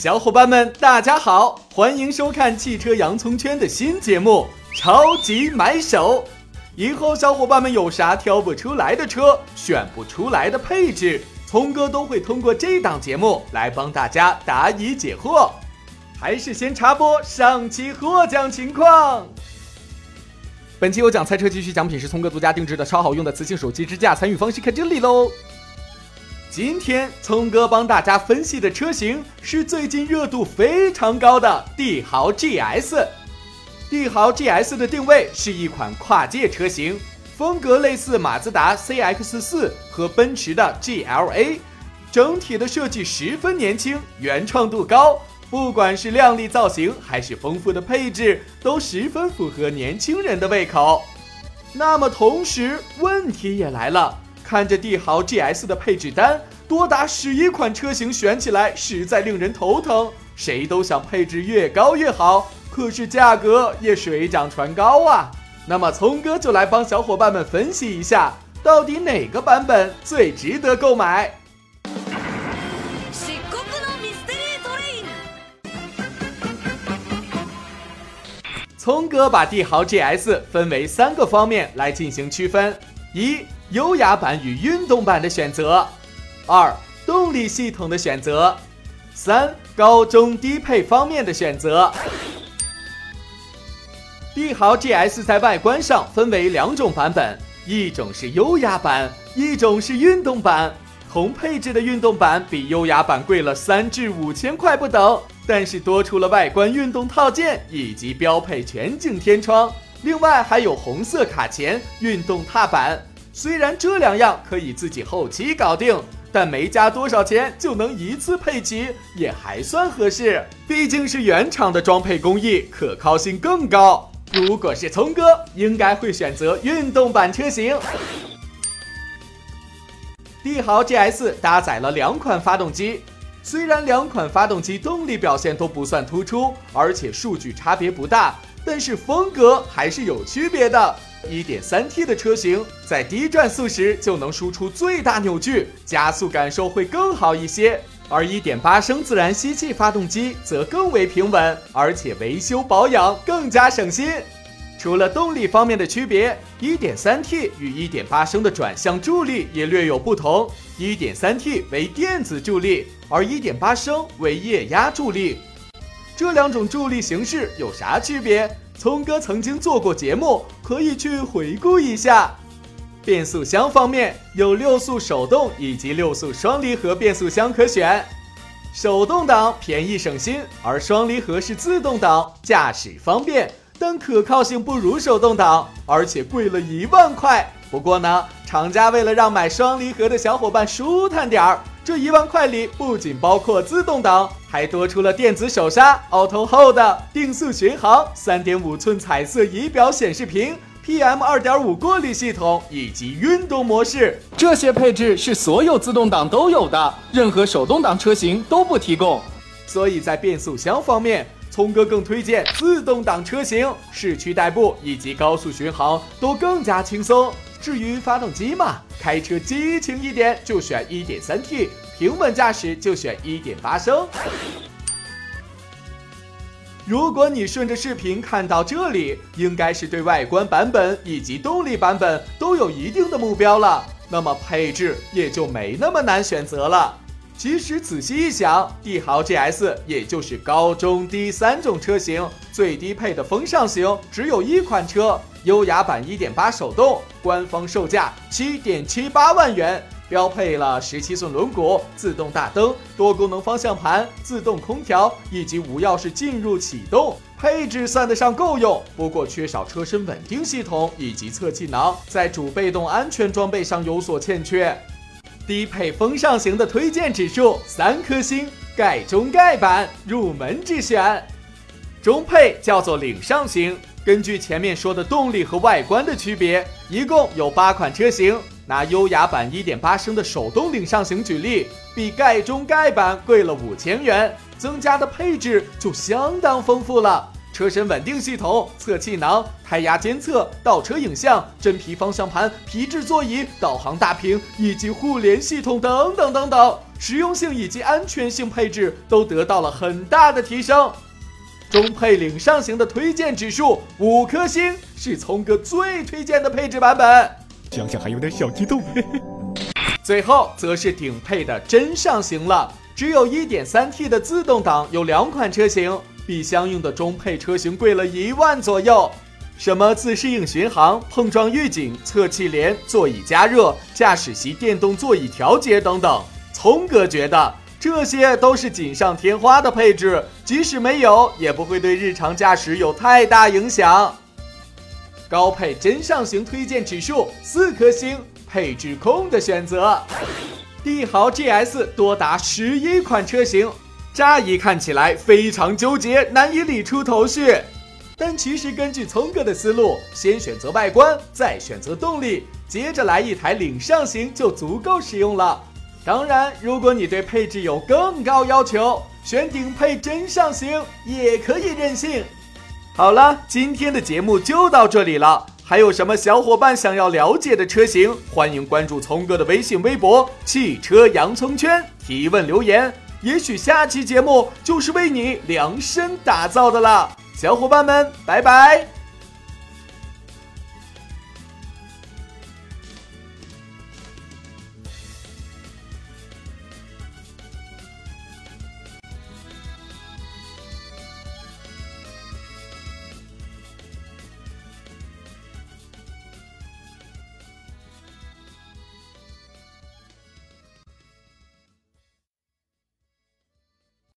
小伙伴们，大家好，欢迎收看汽车洋葱圈的新节目《超级买手》。以后小伙伴们有啥挑不出来的车，选不出来的配置，聪哥都会通过这档节目来帮大家答疑解惑。还是先插播上期获奖情况。本期有奖猜车继续奖品是聪哥独家定制的超好用的磁性手机支架，参与方式看这里喽。今天聪哥帮大家分析的车型是最近热度非常高的帝豪 GS。帝豪 GS 的定位是一款跨界车型，风格类似马自达 CX-4 和奔驰的 GLA，整体的设计十分年轻，原创度高。不管是靓丽造型还是丰富的配置，都十分符合年轻人的胃口。那么同时，问题也来了。看着帝豪 GS 的配置单，多达十一款车型，选起来实在令人头疼。谁都想配置越高越好，可是价格也水涨船高啊。那么聪哥就来帮小伙伴们分析一下，到底哪个版本最值得购买？聪哥把帝豪 GS 分为三个方面来进行区分：一。优雅版与运动版的选择，二动力系统的选择，三高中低配方面的选择。帝豪 GS 在外观上分为两种版本，一种是优雅版，一种是运动版。同配置的运动版比优雅版贵了三至五千块不等，但是多出了外观运动套件以及标配全景天窗，另外还有红色卡钳、运动踏板。虽然这两样可以自己后期搞定，但没加多少钱就能一次配齐，也还算合适。毕竟是原厂的装配工艺，可靠性更高。如果是聪哥，应该会选择运动版车型。帝豪 GS 搭载了两款发动机，虽然两款发动机动力表现都不算突出，而且数据差别不大，但是风格还是有区别的。1.3T 的车型在低转速时就能输出最大扭矩，加速感受会更好一些；而1.8升自然吸气发动机则更为平稳，而且维修保养更加省心。除了动力方面的区别，1.3T 与1.8升的转向助力也略有不同，1.3T 为电子助力，而1.8升为液压助力。这两种助力形式有啥区别？聪哥曾经做过节目，可以去回顾一下。变速箱方面有六速手动以及六速双离合变速箱可选，手动挡便宜省心，而双离合是自动挡，驾驶方便，但可靠性不如手动挡，而且贵了一万块。不过呢，厂家为了让买双离合的小伙伴舒坦点儿。这一万块里不仅包括自动挡，还多出了电子手刹、Auto Hold、定速巡航、三点五寸彩色仪表显示屏、PM 二点五过滤系统以及运动模式。这些配置是所有自动挡都有的，任何手动挡车型都不提供。所以在变速箱方面，聪哥更推荐自动挡车型，市区代步以及高速巡航都更加轻松。至于发动机嘛，开车激情一点就选 1.3T，平稳驾驶就选1.8升。如果你顺着视频看到这里，应该是对外观版本以及动力版本都有一定的目标了，那么配置也就没那么难选择了。其实仔细一想，帝豪 GS 也就是高中低三种车型，最低配的风尚型只有一款车，优雅版1.8手动，官方售价7.78万元，标配了17寸轮毂、自动大灯、多功能方向盘、自动空调以及无钥匙进入启动，配置算得上够用，不过缺少车身稳定系统以及侧气囊，在主被动安全装备上有所欠缺。低配风尚型的推荐指数三颗星，盖中盖版入门之选。中配叫做领上型，根据前面说的动力和外观的区别，一共有八款车型。拿优雅版1.8升的手动领上型举例，比盖中盖版贵了五千元，增加的配置就相当丰富了。车身稳定系统、侧气囊、胎压监测、倒车影像、真皮方向盘、皮质座椅、导航大屏以及互联系统等等等等，实用性以及安全性配置都得到了很大的提升。中配领上型的推荐指数五颗星，是聪哥最推荐的配置版本。想想还有点小激动。最后则是顶配的真上型了，只有一点三 T 的自动挡有两款车型，比相应的中配车型贵了一万左右。什么自适应巡航、碰撞预警、侧气帘、座椅加热、驾驶席电动座椅调节等等，聪哥觉得。这些都是锦上添花的配置，即使没有，也不会对日常驾驶有太大影响。高配真上行推荐指数四颗星，配置控的选择。帝豪 GS 多达十一款车型，乍一看起来非常纠结，难以理出头绪。但其实根据聪哥的思路，先选择外观，再选择动力，接着来一台领上行就足够实用了。当然，如果你对配置有更高要求，选顶配真上行也可以任性。好了，今天的节目就到这里了。还有什么小伙伴想要了解的车型，欢迎关注聪哥的微信微博“汽车洋葱圈”提问留言。也许下期节目就是为你量身打造的了。小伙伴们，拜拜。